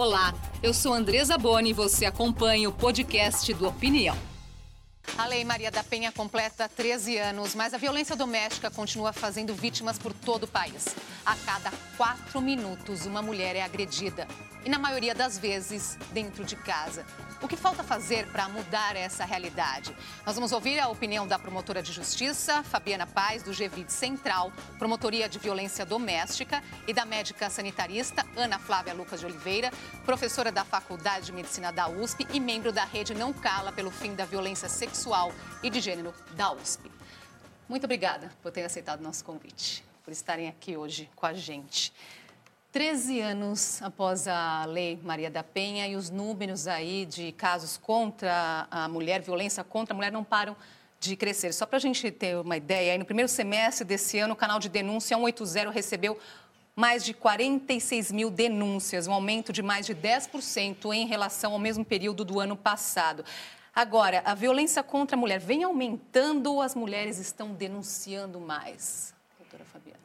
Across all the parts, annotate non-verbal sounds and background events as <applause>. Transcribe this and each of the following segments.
Olá, eu sou Andresa Boni e você acompanha o podcast do Opinião. A Lei Maria da Penha completa 13 anos, mas a violência doméstica continua fazendo vítimas por todo o país. A cada quatro minutos, uma mulher é agredida. E na maioria das vezes, dentro de casa. O que falta fazer para mudar essa realidade? Nós vamos ouvir a opinião da promotora de justiça, Fabiana Paz, do GVID Central, Promotoria de Violência Doméstica, e da médica sanitarista Ana Flávia Lucas de Oliveira, professora da Faculdade de Medicina da USP e membro da rede Não Cala pelo Fim da Violência Sexual e de Gênero da USP. Muito obrigada por ter aceitado nosso convite, por estarem aqui hoje com a gente. 13 anos após a Lei Maria da Penha e os números aí de casos contra a mulher, violência contra a mulher, não param de crescer. Só para a gente ter uma ideia, aí no primeiro semestre desse ano, o canal de denúncia 180 recebeu mais de 46 mil denúncias, um aumento de mais de 10% em relação ao mesmo período do ano passado. Agora, a violência contra a mulher vem aumentando ou as mulheres estão denunciando mais? Doutora Fabiana.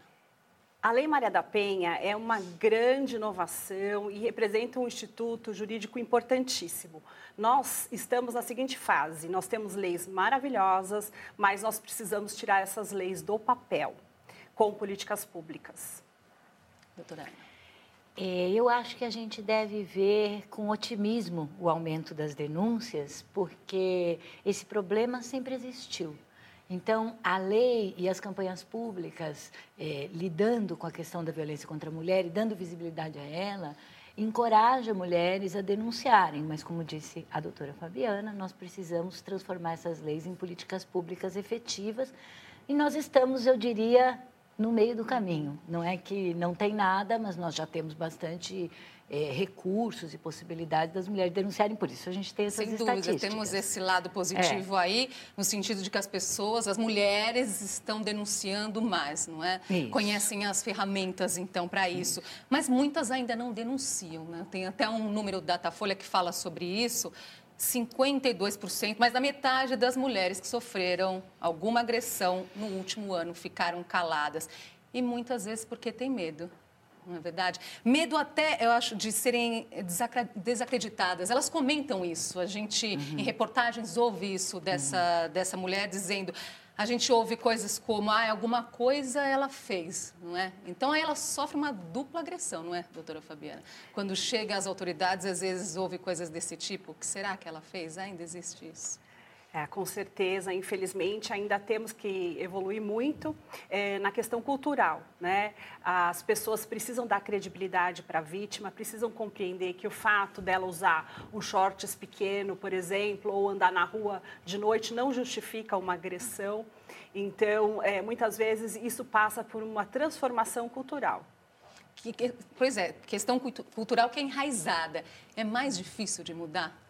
A Lei Maria da Penha é uma grande inovação e representa um instituto jurídico importantíssimo. Nós estamos na seguinte fase: nós temos leis maravilhosas, mas nós precisamos tirar essas leis do papel com políticas públicas. Doutora Ana. É, eu acho que a gente deve ver com otimismo o aumento das denúncias, porque esse problema sempre existiu. Então, a lei e as campanhas públicas é, lidando com a questão da violência contra a mulher e dando visibilidade a ela, encoraja mulheres a denunciarem. Mas, como disse a doutora Fabiana, nós precisamos transformar essas leis em políticas públicas efetivas. E nós estamos, eu diria, no meio do caminho. Não é que não tem nada, mas nós já temos bastante é, recursos e possibilidades das mulheres denunciarem por isso. A gente tem essas Sem dúvida, temos esse lado positivo é. aí, no sentido de que as pessoas, as mulheres estão denunciando mais, não é? Isso. Conhecem as ferramentas, então, para isso. isso. Mas muitas ainda não denunciam, né? Tem até um número da Datafolha que fala sobre isso. 52%, mais da metade das mulheres que sofreram alguma agressão no último ano ficaram caladas. E muitas vezes porque tem medo não é verdade? Medo até, eu acho, de serem desacreditadas. Elas comentam isso. A gente, uhum. em reportagens, ouve isso dessa, uhum. dessa mulher dizendo. A gente ouve coisas como, ah, alguma coisa ela fez, não é? Então, aí ela sofre uma dupla agressão, não é, doutora Fabiana? Quando chega às autoridades, às vezes ouve coisas desse tipo. O que será que ela fez? Ainda existe isso? É, com certeza, infelizmente, ainda temos que evoluir muito é, na questão cultural. Né? As pessoas precisam dar credibilidade para a vítima, precisam compreender que o fato dela usar um shorts pequeno, por exemplo, ou andar na rua de noite não justifica uma agressão. Então, é, muitas vezes, isso passa por uma transformação cultural. Que, que, pois é, questão cultural que é enraizada. É mais difícil de mudar?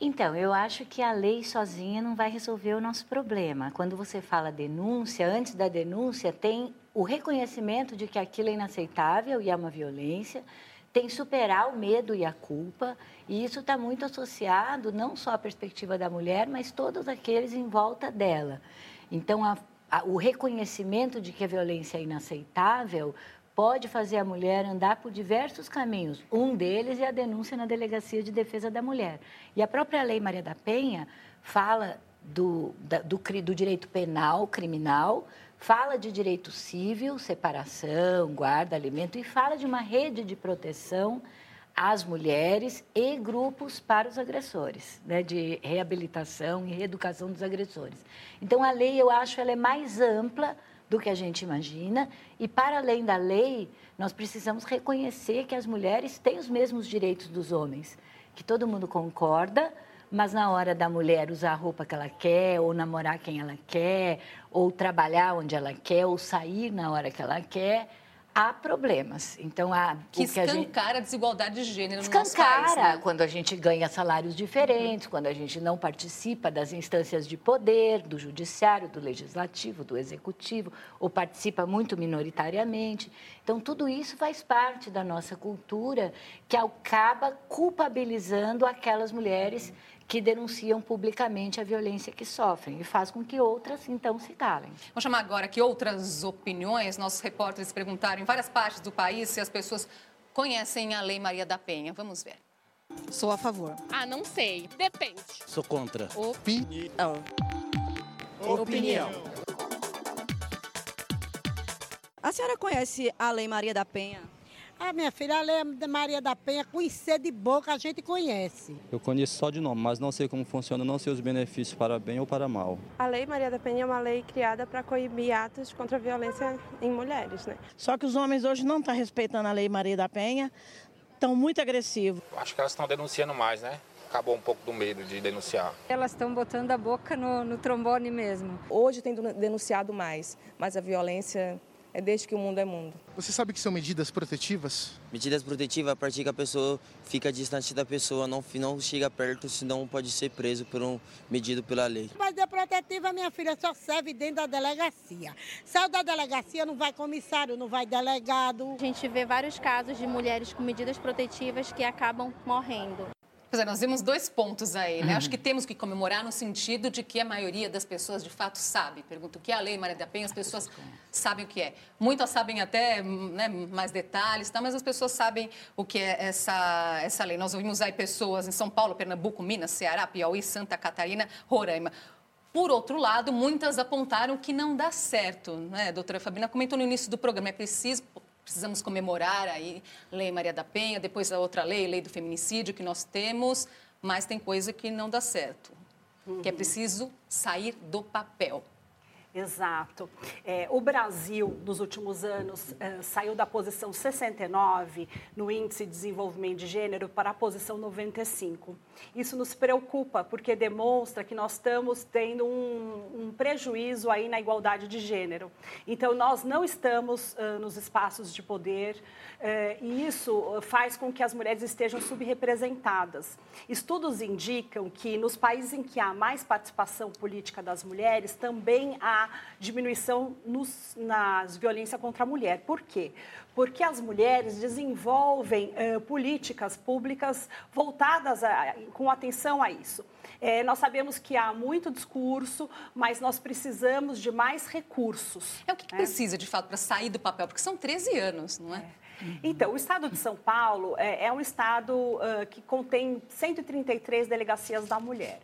Então, eu acho que a lei sozinha não vai resolver o nosso problema. Quando você fala denúncia, antes da denúncia tem o reconhecimento de que aquilo é inaceitável e é uma violência, tem superar o medo e a culpa, e isso está muito associado não só à perspectiva da mulher, mas todos aqueles em volta dela. Então, a, a, o reconhecimento de que a violência é inaceitável pode fazer a mulher andar por diversos caminhos. Um deles é a denúncia na Delegacia de Defesa da Mulher. E a própria Lei Maria da Penha fala do, da, do, do direito penal, criminal, fala de direito civil, separação, guarda, alimento, e fala de uma rede de proteção às mulheres e grupos para os agressores, né, de reabilitação e reeducação dos agressores. Então, a lei, eu acho, ela é mais ampla do que a gente imagina. E, para além da lei, nós precisamos reconhecer que as mulheres têm os mesmos direitos dos homens, que todo mundo concorda, mas na hora da mulher usar a roupa que ela quer, ou namorar quem ela quer, ou trabalhar onde ela quer, ou sair na hora que ela quer, há problemas. Então, há que escancara a, gente... a desigualdade de gênero escancara no nosso país. Né? quando a gente ganha salários diferentes, uhum. quando a gente não participa das instâncias de poder, do judiciário, do legislativo, do executivo, ou participa muito minoritariamente. Então, tudo isso faz parte da nossa cultura que acaba culpabilizando aquelas mulheres que denunciam publicamente a violência que sofrem e faz com que outras, então, se calem. Vamos chamar agora que outras opiniões. Nossos repórteres perguntaram em várias partes do país se as pessoas conhecem a Lei Maria da Penha? Vamos ver. Sou a favor. Ah, não sei. Depende. Sou contra. Opinião. Opinião. A senhora conhece a Lei Maria da Penha? Ah, minha filha, a Lei Maria da Penha, conhecer de boca, a gente conhece. Eu conheço só de nome, mas não sei como funciona, não sei os benefícios para bem ou para mal. A Lei Maria da Penha é uma lei criada para coibir atos contra a violência em mulheres, né? Só que os homens hoje não estão respeitando a Lei Maria da Penha, estão muito agressivos. Acho que elas estão denunciando mais, né? Acabou um pouco do medo de denunciar. Elas estão botando a boca no, no trombone mesmo. Hoje tem denunciado mais, mas a violência é desde que o mundo é mundo. Você sabe que são medidas protetivas? Medidas protetivas a partir que a pessoa fica distante da pessoa, não, não chega perto, senão pode ser preso por um medido pela lei. Medida protetiva, minha filha, só serve dentro da delegacia. Saiu da delegacia, não vai comissário, não vai delegado. A gente vê vários casos de mulheres com medidas protetivas que acabam morrendo. Pois é, nós vimos dois pontos aí, né? Uhum. Acho que temos que comemorar no sentido de que a maioria das pessoas de fato sabe. Pergunto o que é a Lei Maria da Penha, as pessoas sabem o que é. Muitas sabem até né, mais detalhes, tá? mas as pessoas sabem o que é essa, essa lei. Nós ouvimos aí pessoas em São Paulo, Pernambuco, Minas, Ceará, Piauí, Santa Catarina, Roraima. Por outro lado, muitas apontaram que não dá certo, né? A doutora Fabina comentou no início do programa, é preciso precisamos comemorar aí Lei Maria da Penha, depois a outra lei, Lei do Feminicídio que nós temos, mas tem coisa que não dá certo, uhum. que é preciso sair do papel. Exato. É, o Brasil, nos últimos anos, é, saiu da posição 69 no Índice de Desenvolvimento de Gênero para a posição 95. Isso nos preocupa, porque demonstra que nós estamos tendo um, um prejuízo aí na igualdade de gênero. Então, nós não estamos uh, nos espaços de poder uh, e isso faz com que as mulheres estejam subrepresentadas. Estudos indicam que nos países em que há mais participação política das mulheres, também há diminuição nos, nas violência contra a mulher. Por quê? Porque as mulheres desenvolvem uh, políticas públicas voltadas a, com atenção a isso. É, nós sabemos que há muito discurso, mas nós precisamos de mais recursos. É o que, que né? precisa, de fato, para sair do papel? Porque são 13 anos, não é? é. Então, o estado de São Paulo é, é um estado uh, que contém 133 delegacias da mulher.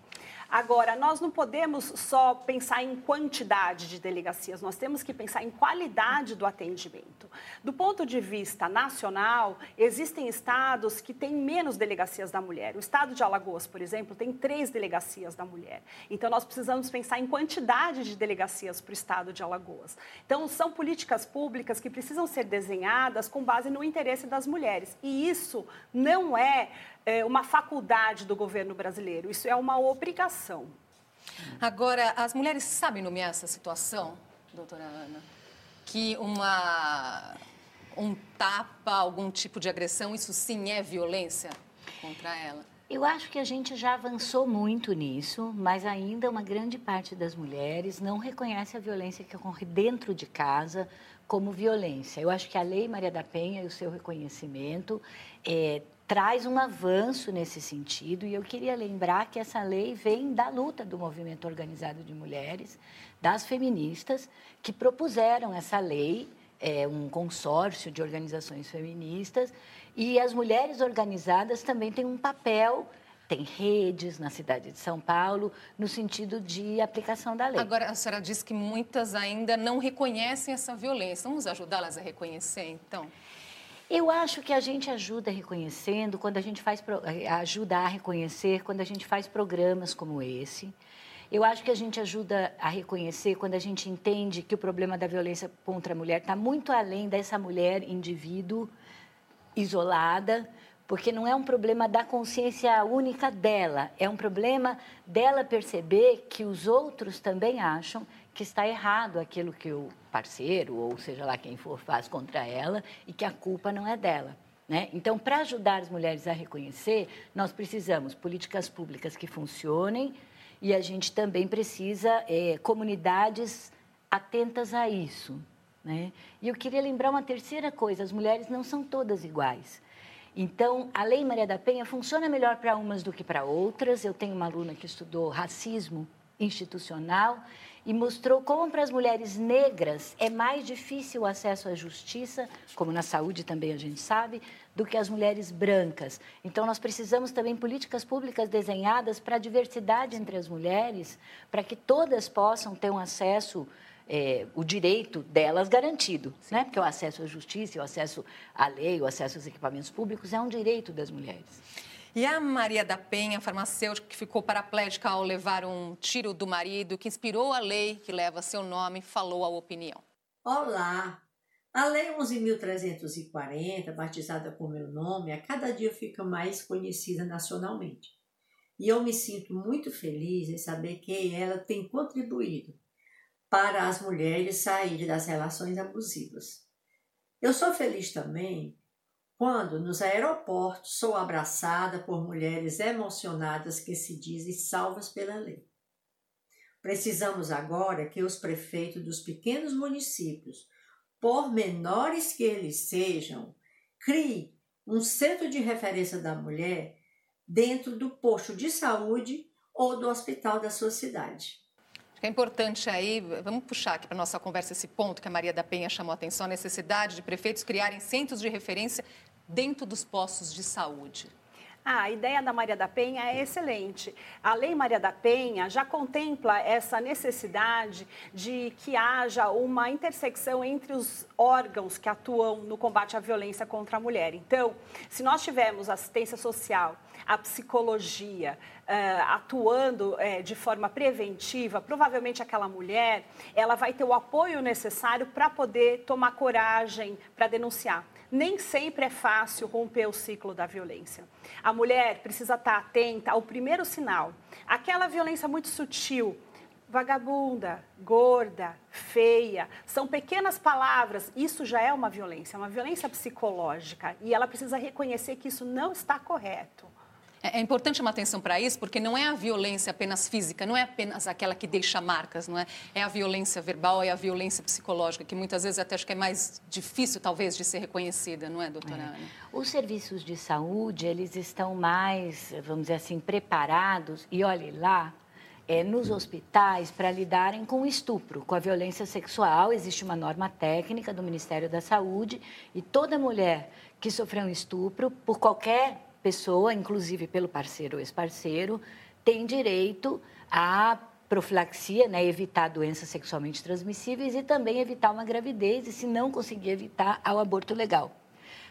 Agora, nós não podemos só pensar em quantidade de delegacias, nós temos que pensar em qualidade do atendimento. Do ponto de vista nacional, existem estados que têm menos delegacias da mulher. O estado de Alagoas, por exemplo, tem três delegacias da mulher. Então, nós precisamos pensar em quantidade de delegacias para o estado de Alagoas. Então, são políticas públicas que precisam ser desenhadas com base no interesse das mulheres. E isso não é é, uma faculdade do governo brasileiro, isso é uma obrigação. Agora, as mulheres sabem nomear essa situação, doutora Ana? Que uma, um tapa, algum tipo de agressão, isso sim é violência contra ela? Eu acho que a gente já avançou muito nisso, mas ainda uma grande parte das mulheres não reconhece a violência que ocorre dentro de casa como violência. Eu acho que a Lei Maria da Penha e o seu reconhecimento é, traz um avanço nesse sentido. E eu queria lembrar que essa lei vem da luta do movimento organizado de mulheres, das feministas, que propuseram essa lei, é, um consórcio de organizações feministas. E as mulheres organizadas também têm um papel tem redes na cidade de São Paulo no sentido de aplicação da lei. Agora, a senhora disse que muitas ainda não reconhecem essa violência. Vamos ajudá-las a reconhecer, então? Eu acho que a gente ajuda reconhecendo, quando a gente faz eh, ajuda a reconhecer, quando a gente faz programas como esse. Eu acho que a gente ajuda a reconhecer quando a gente entende que o problema da violência contra a mulher está muito além dessa mulher indivíduo isolada, porque não é um problema da consciência única dela, é um problema dela perceber que os outros também acham que está errado aquilo que o parceiro, ou seja lá quem for, faz contra ela e que a culpa não é dela. Né? Então, para ajudar as mulheres a reconhecer, nós precisamos políticas públicas que funcionem e a gente também precisa é, comunidades atentas a isso. Né? E eu queria lembrar uma terceira coisa: as mulheres não são todas iguais. Então, a Lei Maria da Penha funciona melhor para umas do que para outras. Eu tenho uma aluna que estudou racismo institucional e mostrou como para as mulheres negras é mais difícil o acesso à justiça, como na saúde também a gente sabe, do que as mulheres brancas. Então, nós precisamos também políticas públicas desenhadas para a diversidade entre as mulheres, para que todas possam ter um acesso é, o direito delas garantido, né? porque o acesso à justiça, o acesso à lei, o acesso aos equipamentos públicos é um direito das mulheres. E a Maria da Penha, farmacêutica que ficou paraplégica ao levar um tiro do marido, que inspirou a lei que leva seu nome, falou a opinião. Olá! A Lei 11.340, batizada com meu nome, a cada dia fica mais conhecida nacionalmente. E eu me sinto muito feliz em saber que ela tem contribuído para as mulheres saírem das relações abusivas. Eu sou feliz também quando nos aeroportos sou abraçada por mulheres emocionadas que se dizem salvas pela lei. Precisamos agora que os prefeitos dos pequenos municípios, por menores que eles sejam, criem um centro de referência da mulher dentro do posto de saúde ou do hospital da sua cidade. É importante aí, vamos puxar aqui para a nossa conversa esse ponto que a Maria da Penha chamou a atenção, a necessidade de prefeitos criarem centros de referência dentro dos postos de saúde. Ah, a ideia da Maria da Penha é excelente. A Lei Maria da Penha já contempla essa necessidade de que haja uma intersecção entre os órgãos que atuam no combate à violência contra a mulher. Então, se nós tivermos assistência social, a psicologia atuando uh, de forma preventiva, provavelmente aquela mulher ela vai ter o apoio necessário para poder tomar coragem para denunciar nem sempre é fácil romper o ciclo da violência. A mulher precisa estar atenta ao primeiro sinal, aquela violência muito sutil, vagabunda, gorda, feia, são pequenas palavras, isso já é uma violência, uma violência psicológica, e ela precisa reconhecer que isso não está correto. É, é importante chamar atenção para isso, porque não é a violência apenas física, não é apenas aquela que deixa marcas, não é? É a violência verbal, é a violência psicológica, que muitas vezes até acho que é mais difícil, talvez, de ser reconhecida, não é, doutora é. Ana? Os serviços de saúde, eles estão mais, vamos dizer assim, preparados, e olhe lá, é, nos hospitais para lidarem com o estupro, com a violência sexual. Existe uma norma técnica do Ministério da Saúde e toda mulher que sofreu um estupro, por qualquer pessoa, inclusive pelo parceiro ou ex-parceiro, tem direito à profilaxia, né, evitar doenças sexualmente transmissíveis e também evitar uma gravidez e, se não conseguir evitar, ao aborto legal.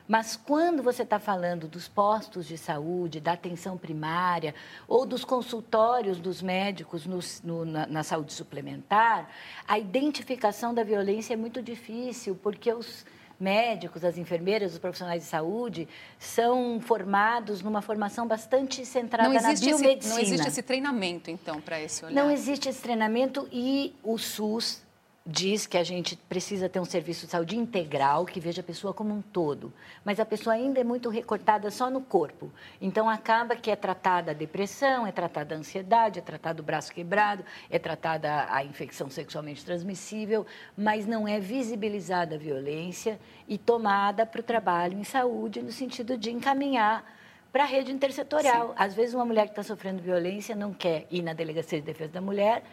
Mas quando você está falando dos postos de saúde, da atenção primária ou dos consultórios dos médicos no, no, na, na, saúde suplementar, a identificação da violência é muito difícil, porque os médicos, as enfermeiras, os profissionais de saúde são formados numa formação bastante centrada na biomedicina. Esse, não existe esse treinamento, então, para esse olhar? Não existe esse treinamento e o SUS diz que a gente precisa ter um serviço de saúde integral, que veja a pessoa como um todo. Mas a pessoa ainda é muito recortada só no corpo. Então, acaba que é tratada a depressão, é tratada a ansiedade, é tratado o braço quebrado, é tratada a infecção sexualmente transmissível, mas não é visibilizada a violência e tomada para o trabalho em saúde, no sentido de encaminhar para a rede intersetorial. Sim. Às vezes, uma mulher que está sofrendo violência não quer ir na Delegacia de Defesa da Mulher,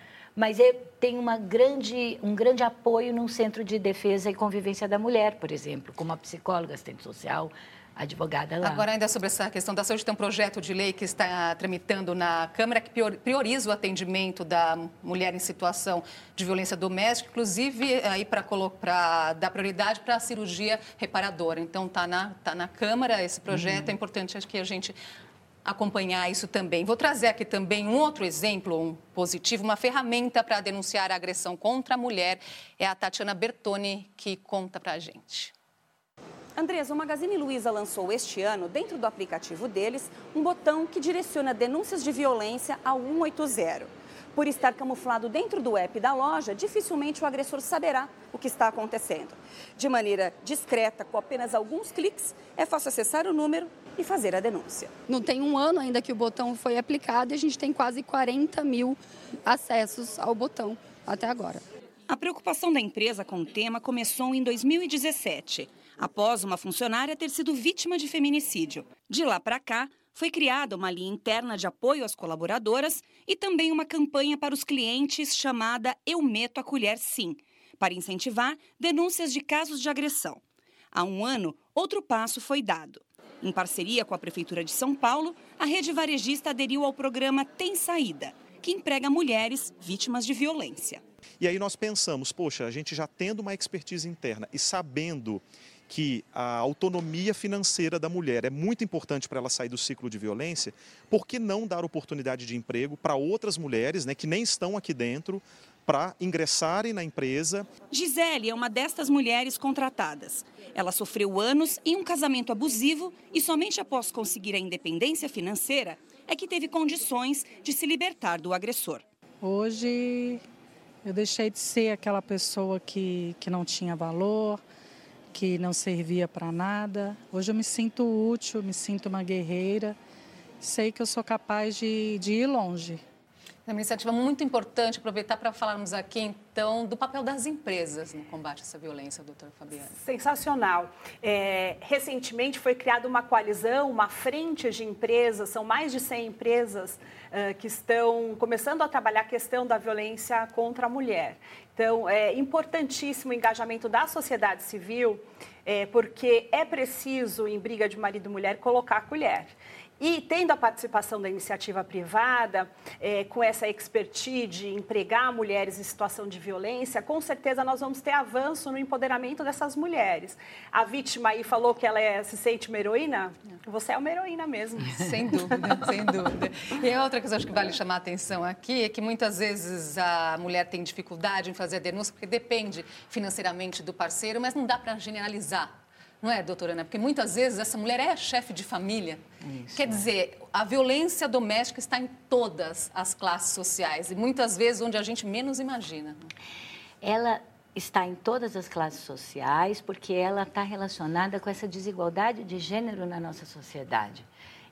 mas é, tem uma grande, um grande apoio num centro de defesa e convivência da mulher, por exemplo, como a psicóloga, assistente social, advogada lá. Agora, ainda sobre essa questão da saúde, tem um projeto de lei que está tramitando na Câmara que prioriza o atendimento da mulher em situação de violência doméstica, inclusive aí para dar prioridade para a cirurgia reparadora. Então, está na, tá na Câmara esse projeto, uhum. é importante que a gente acompanhar isso também. Vou trazer aqui também um outro exemplo um positivo, uma ferramenta para denunciar a agressão contra a mulher. É a Tatiana Bertoni que conta para a gente. Andresa, o Magazine Luiza lançou este ano, dentro do aplicativo deles, um botão que direciona denúncias de violência ao 180. Por estar camuflado dentro do app da loja, dificilmente o agressor saberá o que está acontecendo. De maneira discreta, com apenas alguns cliques, é fácil acessar o número e fazer a denúncia. Não tem um ano ainda que o botão foi aplicado e a gente tem quase 40 mil acessos ao botão até agora. A preocupação da empresa com o tema começou em 2017, após uma funcionária ter sido vítima de feminicídio. De lá para cá, foi criada uma linha interna de apoio às colaboradoras e também uma campanha para os clientes chamada Eu Meto a Colher Sim, para incentivar denúncias de casos de agressão. Há um ano, outro passo foi dado. Em parceria com a Prefeitura de São Paulo, a rede varejista aderiu ao programa Tem Saída, que emprega mulheres vítimas de violência. E aí nós pensamos, poxa, a gente já tendo uma expertise interna e sabendo que a autonomia financeira da mulher é muito importante para ela sair do ciclo de violência, por que não dar oportunidade de emprego para outras mulheres né, que nem estão aqui dentro para ingressarem na empresa? Gisele é uma destas mulheres contratadas. Ela sofreu anos em um casamento abusivo e somente após conseguir a independência financeira é que teve condições de se libertar do agressor. Hoje eu deixei de ser aquela pessoa que, que não tinha valor, que não servia para nada. Hoje eu me sinto útil, me sinto uma guerreira. Sei que eu sou capaz de, de ir longe. Uma iniciativa muito importante. Aproveitar para falarmos aqui, então, do papel das empresas no combate a essa violência, doutora Fabiana. Sensacional. É, recentemente foi criada uma coalizão, uma frente de empresas, são mais de 100 empresas uh, que estão começando a trabalhar a questão da violência contra a mulher. Então, é importantíssimo o engajamento da sociedade civil, é, porque é preciso, em briga de marido e mulher, colocar a colher. E tendo a participação da iniciativa privada, é, com essa expertise de empregar mulheres em situação de violência, com certeza nós vamos ter avanço no empoderamento dessas mulheres. A vítima aí falou que ela é, se sente uma heroína. Você é uma heroína mesmo. <laughs> Sem dúvida, sem dúvida. E outra coisa que que vale chamar a atenção aqui é que muitas vezes a mulher tem dificuldade em fazer a denúncia porque depende financeiramente do parceiro, mas não dá para generalizar não é, doutora Ana? Porque muitas vezes essa mulher é chefe de família. Isso, Quer é. dizer, a violência doméstica está em todas as classes sociais e muitas vezes onde a gente menos imagina. Ela está em todas as classes sociais porque ela está relacionada com essa desigualdade de gênero na nossa sociedade.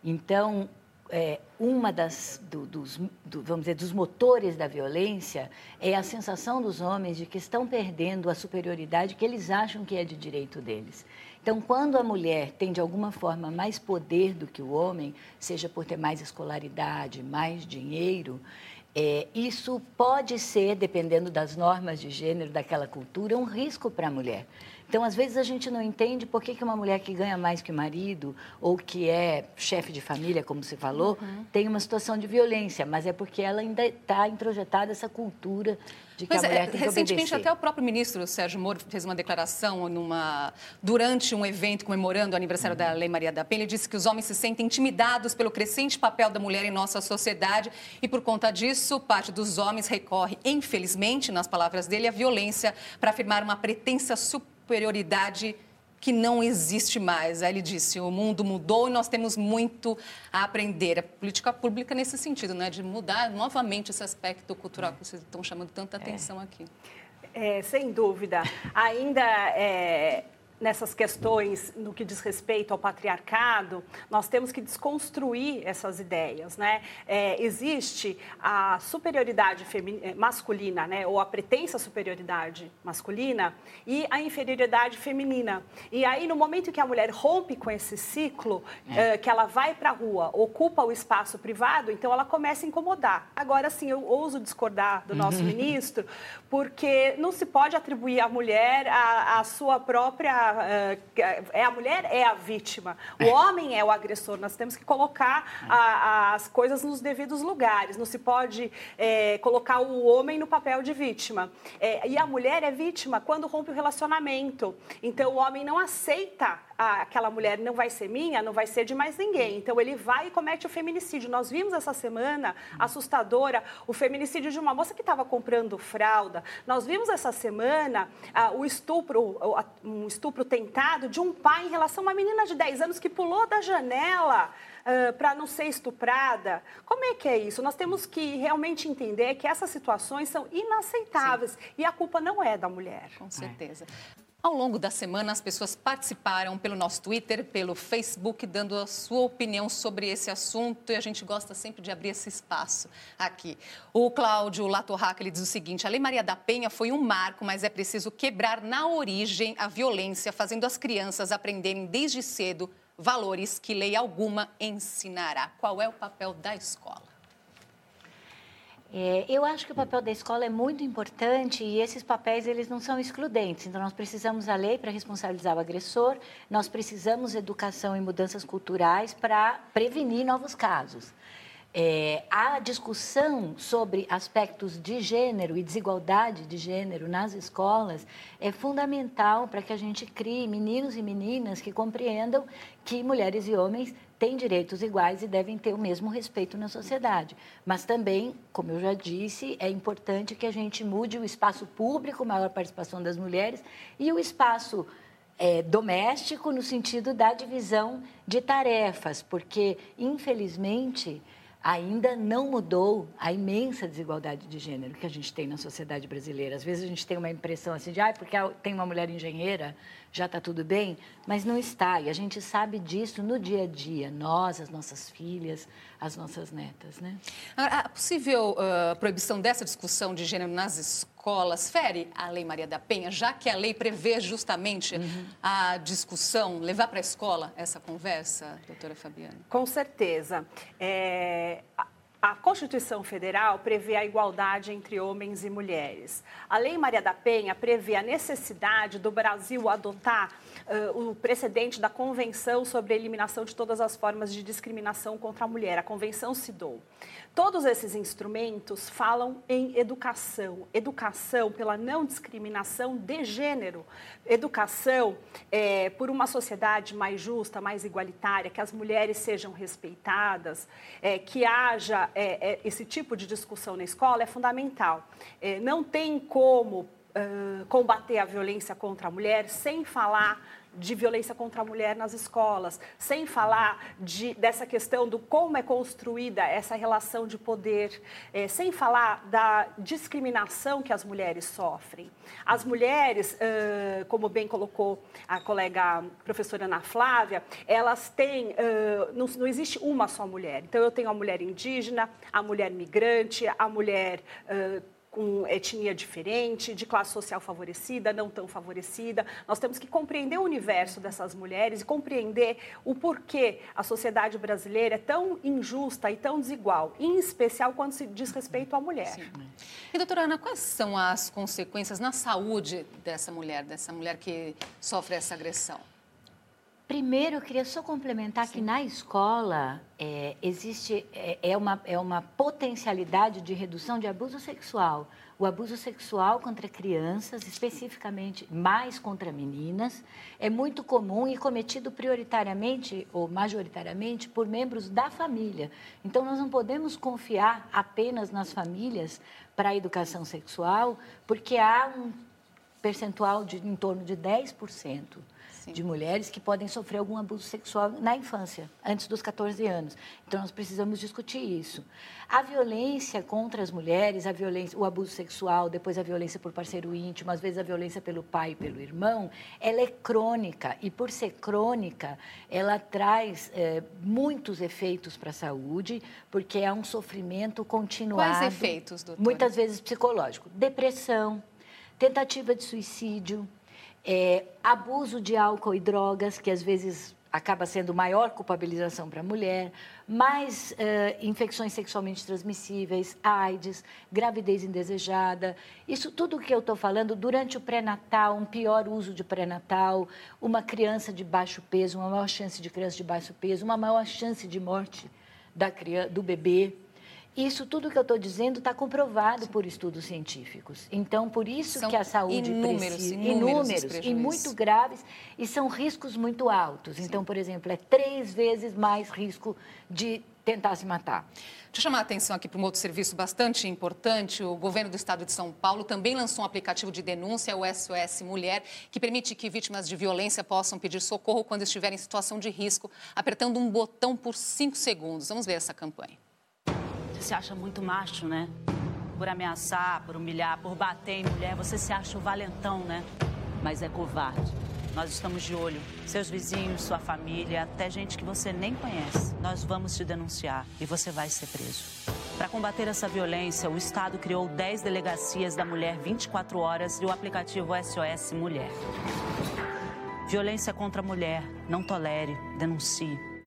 Então, é, uma das do, dos, do, vamos dizer, dos motores da violência é a sensação dos homens de que estão perdendo a superioridade que eles acham que é de direito deles. Então, quando a mulher tem de alguma forma mais poder do que o homem, seja por ter mais escolaridade, mais dinheiro, é, isso pode ser, dependendo das normas de gênero daquela cultura, um risco para a mulher. Então, às vezes, a gente não entende por que, que uma mulher que ganha mais que o marido, ou que é chefe de família, como você falou, uhum. tem uma situação de violência, mas é porque ela ainda está introjetada essa cultura de que Mas, a mulher é, tem que recentemente obedecer. até o próprio ministro Sérgio Moro fez uma declaração numa, durante um evento comemorando o aniversário uhum. da Lei Maria da Penha. Ele disse que os homens se sentem intimidados pelo crescente papel da mulher em nossa sociedade e, por conta disso, parte dos homens recorre, infelizmente, nas palavras dele, à violência para afirmar uma pretensa superioridade que não existe mais. Aí ele disse: o mundo mudou e nós temos muito a aprender. A política pública nesse sentido, né, de mudar novamente esse aspecto cultural que vocês estão chamando tanta é. atenção aqui. É, sem dúvida. Ainda é, nessas questões no que diz respeito ao patriarcado, nós temos que desconstruir essas ideias. Né? É, existe a superioridade eh, masculina, né? ou a pretensa superioridade masculina, e a inferioridade feminina. E aí, no momento que a mulher rompe com esse ciclo, é. é, que ela vai para a rua, ocupa o espaço privado, então ela começa a incomodar. Agora, sim, eu ouso discordar do nosso ministro, porque não se pode atribuir à mulher a, a sua própria é a mulher é a vítima, o é. <laughs> homem é o agressor. Nós temos que colocar a, as coisas nos devidos lugares. Não se pode é, colocar o homem no papel de vítima. É, e a mulher é vítima quando rompe o relacionamento. Então o homem não aceita aquela mulher não vai ser minha, não vai ser de mais ninguém. Então ele vai e comete o feminicídio. Nós vimos essa semana assustadora o feminicídio de uma moça que estava comprando fralda. Nós vimos essa semana ah, o estupro, um estupro tentado de um pai em relação a uma menina de 10 anos que pulou da janela. Uh, para não ser estuprada. Como é que é isso? Nós temos que realmente entender que essas situações são inaceitáveis Sim. e a culpa não é da mulher. Com certeza. Ao longo da semana, as pessoas participaram pelo nosso Twitter, pelo Facebook, dando a sua opinião sobre esse assunto e a gente gosta sempre de abrir esse espaço aqui. O Cláudio Latorraca diz o seguinte: a Lei Maria da Penha foi um marco, mas é preciso quebrar na origem a violência, fazendo as crianças aprenderem desde cedo valores que lei alguma ensinará. Qual é o papel da escola? É, eu acho que o papel da escola é muito importante e esses papéis eles não são excludentes. Então nós precisamos da lei para responsabilizar o agressor, nós precisamos educação e mudanças culturais para prevenir novos casos. É, a discussão sobre aspectos de gênero e desigualdade de gênero nas escolas é fundamental para que a gente crie meninos e meninas que compreendam que mulheres e homens têm direitos iguais e devem ter o mesmo respeito na sociedade. Mas também, como eu já disse, é importante que a gente mude o espaço público, maior participação das mulheres, e o espaço é, doméstico, no sentido da divisão de tarefas, porque, infelizmente, ainda não mudou a imensa desigualdade de gênero que a gente tem na sociedade brasileira. Às vezes a gente tem uma impressão assim de, ah, porque tem uma mulher engenheira, já está tudo bem, mas não está. E a gente sabe disso no dia a dia, nós, as nossas filhas, as nossas netas. Né? A possível uh, proibição dessa discussão de gênero nas escolas fere a Lei Maria da Penha, já que a lei prevê justamente uhum. a discussão, levar para a escola essa conversa, doutora Fabiana? Com certeza. É, a Constituição Federal prevê a igualdade entre homens e mulheres. A Lei Maria da Penha prevê a necessidade do Brasil adotar uh, o precedente da Convenção sobre a Eliminação de Todas as Formas de Discriminação contra a Mulher, a Convenção CIDOU. Todos esses instrumentos falam em educação, educação pela não discriminação de gênero, educação é, por uma sociedade mais justa, mais igualitária, que as mulheres sejam respeitadas, é, que haja é, é esse tipo de discussão na escola é fundamental. É, não tem como combater a violência contra a mulher sem falar de violência contra a mulher nas escolas, sem falar de, dessa questão do como é construída essa relação de poder, é, sem falar da discriminação que as mulheres sofrem. As mulheres, uh, como bem colocou a colega professora Ana Flávia, elas têm, uh, não, não, existe uma só mulher. Então, eu tenho a mulher indígena, a mulher migrante, a mulher. Uh, com etnia diferente, de classe social favorecida, não tão favorecida. Nós temos que compreender o universo dessas mulheres e compreender o porquê a sociedade brasileira é tão injusta e tão desigual, em especial quando se diz respeito à mulher. Sim. E, doutora Ana, quais são as consequências na saúde dessa mulher, dessa mulher que sofre essa agressão? Primeiro, eu queria só complementar Sim. que na escola é, existe é, é, uma, é uma potencialidade de redução de abuso sexual. O abuso sexual contra crianças, especificamente mais contra meninas, é muito comum e cometido prioritariamente ou majoritariamente por membros da família. Então, nós não podemos confiar apenas nas famílias para a educação sexual, porque há um percentual de em torno de 10% Sim. de mulheres que podem sofrer algum abuso sexual na infância, antes dos 14 anos. Então, nós precisamos discutir isso. A violência contra as mulheres, a violência, o abuso sexual, depois a violência por parceiro íntimo, às vezes a violência pelo pai e pelo irmão, ela é crônica. E, por ser crônica, ela traz é, muitos efeitos para a saúde, porque é um sofrimento continuado. Quais efeitos, doutora? Muitas vezes psicológico. Depressão, tentativa de suicídio, é, abuso de álcool e drogas, que às vezes acaba sendo maior culpabilização para a mulher, mais uh, infecções sexualmente transmissíveis, AIDS, gravidez indesejada. Isso tudo que eu estou falando durante o pré-natal, um pior uso de pré-natal, uma criança de baixo peso, uma maior chance de criança de baixo peso, uma maior chance de morte da criança, do bebê. Isso tudo que eu estou dizendo está comprovado por estudos científicos. Então, por isso são que a saúde inúmeros, precisa... Inúmeros, inúmeros e muito graves, e são riscos muito altos. Sim. Então, por exemplo, é três vezes mais risco de tentar se matar. Deixa eu chamar a atenção aqui para um outro serviço bastante importante. O governo do estado de São Paulo também lançou um aplicativo de denúncia, o SOS Mulher, que permite que vítimas de violência possam pedir socorro quando estiverem em situação de risco, apertando um botão por cinco segundos. Vamos ver essa campanha. Se acha muito macho, né? Por ameaçar, por humilhar, por bater em mulher, você se acha o valentão, né? Mas é covarde. Nós estamos de olho. Seus vizinhos, sua família, até gente que você nem conhece. Nós vamos te denunciar e você vai ser preso. Para combater essa violência, o Estado criou 10 delegacias da mulher 24 horas e o aplicativo SOS Mulher. Violência contra a mulher. Não tolere, denuncie.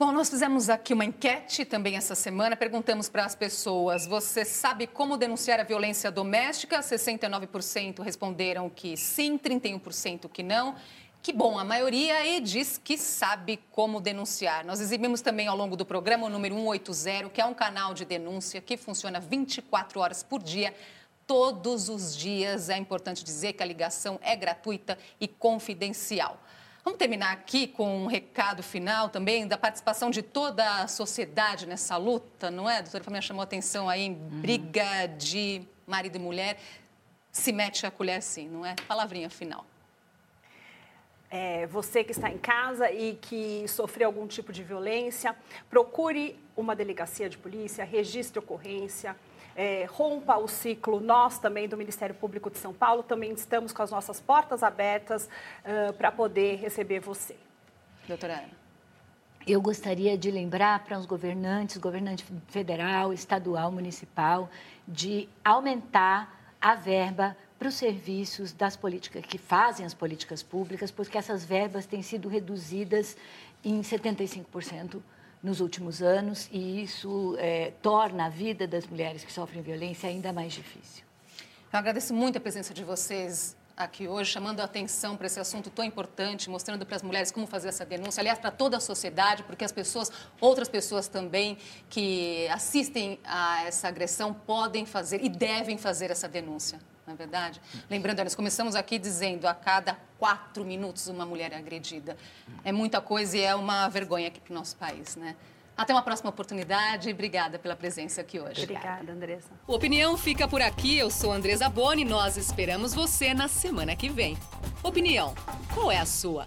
Bom, nós fizemos aqui uma enquete também essa semana. Perguntamos para as pessoas: você sabe como denunciar a violência doméstica? 69% responderam que sim, 31% que não. Que bom, a maioria diz que sabe como denunciar. Nós exibimos também ao longo do programa o número 180, que é um canal de denúncia que funciona 24 horas por dia todos os dias. É importante dizer que a ligação é gratuita e confidencial. Vamos terminar aqui com um recado final também da participação de toda a sociedade nessa luta, não é? A doutora Família chamou atenção aí em uhum. briga de marido e mulher. Se mete a colher assim, não é? Palavrinha final. É, você que está em casa e que sofreu algum tipo de violência, procure uma delegacia de polícia, registre ocorrência, é, rompa o ciclo. Nós também do Ministério Público de São Paulo também estamos com as nossas portas abertas uh, para poder receber você. Doutora Ana. Eu gostaria de lembrar para os governantes, governante federal, estadual, municipal, de aumentar a verba para os serviços das políticas que fazem as políticas públicas, porque essas verbas têm sido reduzidas em 75% nos últimos anos e isso é, torna a vida das mulheres que sofrem violência ainda mais difícil. Eu agradeço muito a presença de vocês aqui hoje, chamando a atenção para esse assunto tão importante, mostrando para as mulheres como fazer essa denúncia, aliás, para toda a sociedade, porque as pessoas, outras pessoas também que assistem a essa agressão podem fazer e devem fazer essa denúncia não é verdade? Lembrando, nós começamos aqui dizendo a cada quatro minutos uma mulher é agredida. É muita coisa e é uma vergonha aqui para o nosso país, né? Até uma próxima oportunidade e obrigada pela presença aqui hoje. Obrigada, Andressa. O Opinião fica por aqui. Eu sou Andresa Boni. Nós esperamos você na semana que vem. Opinião, qual é a sua?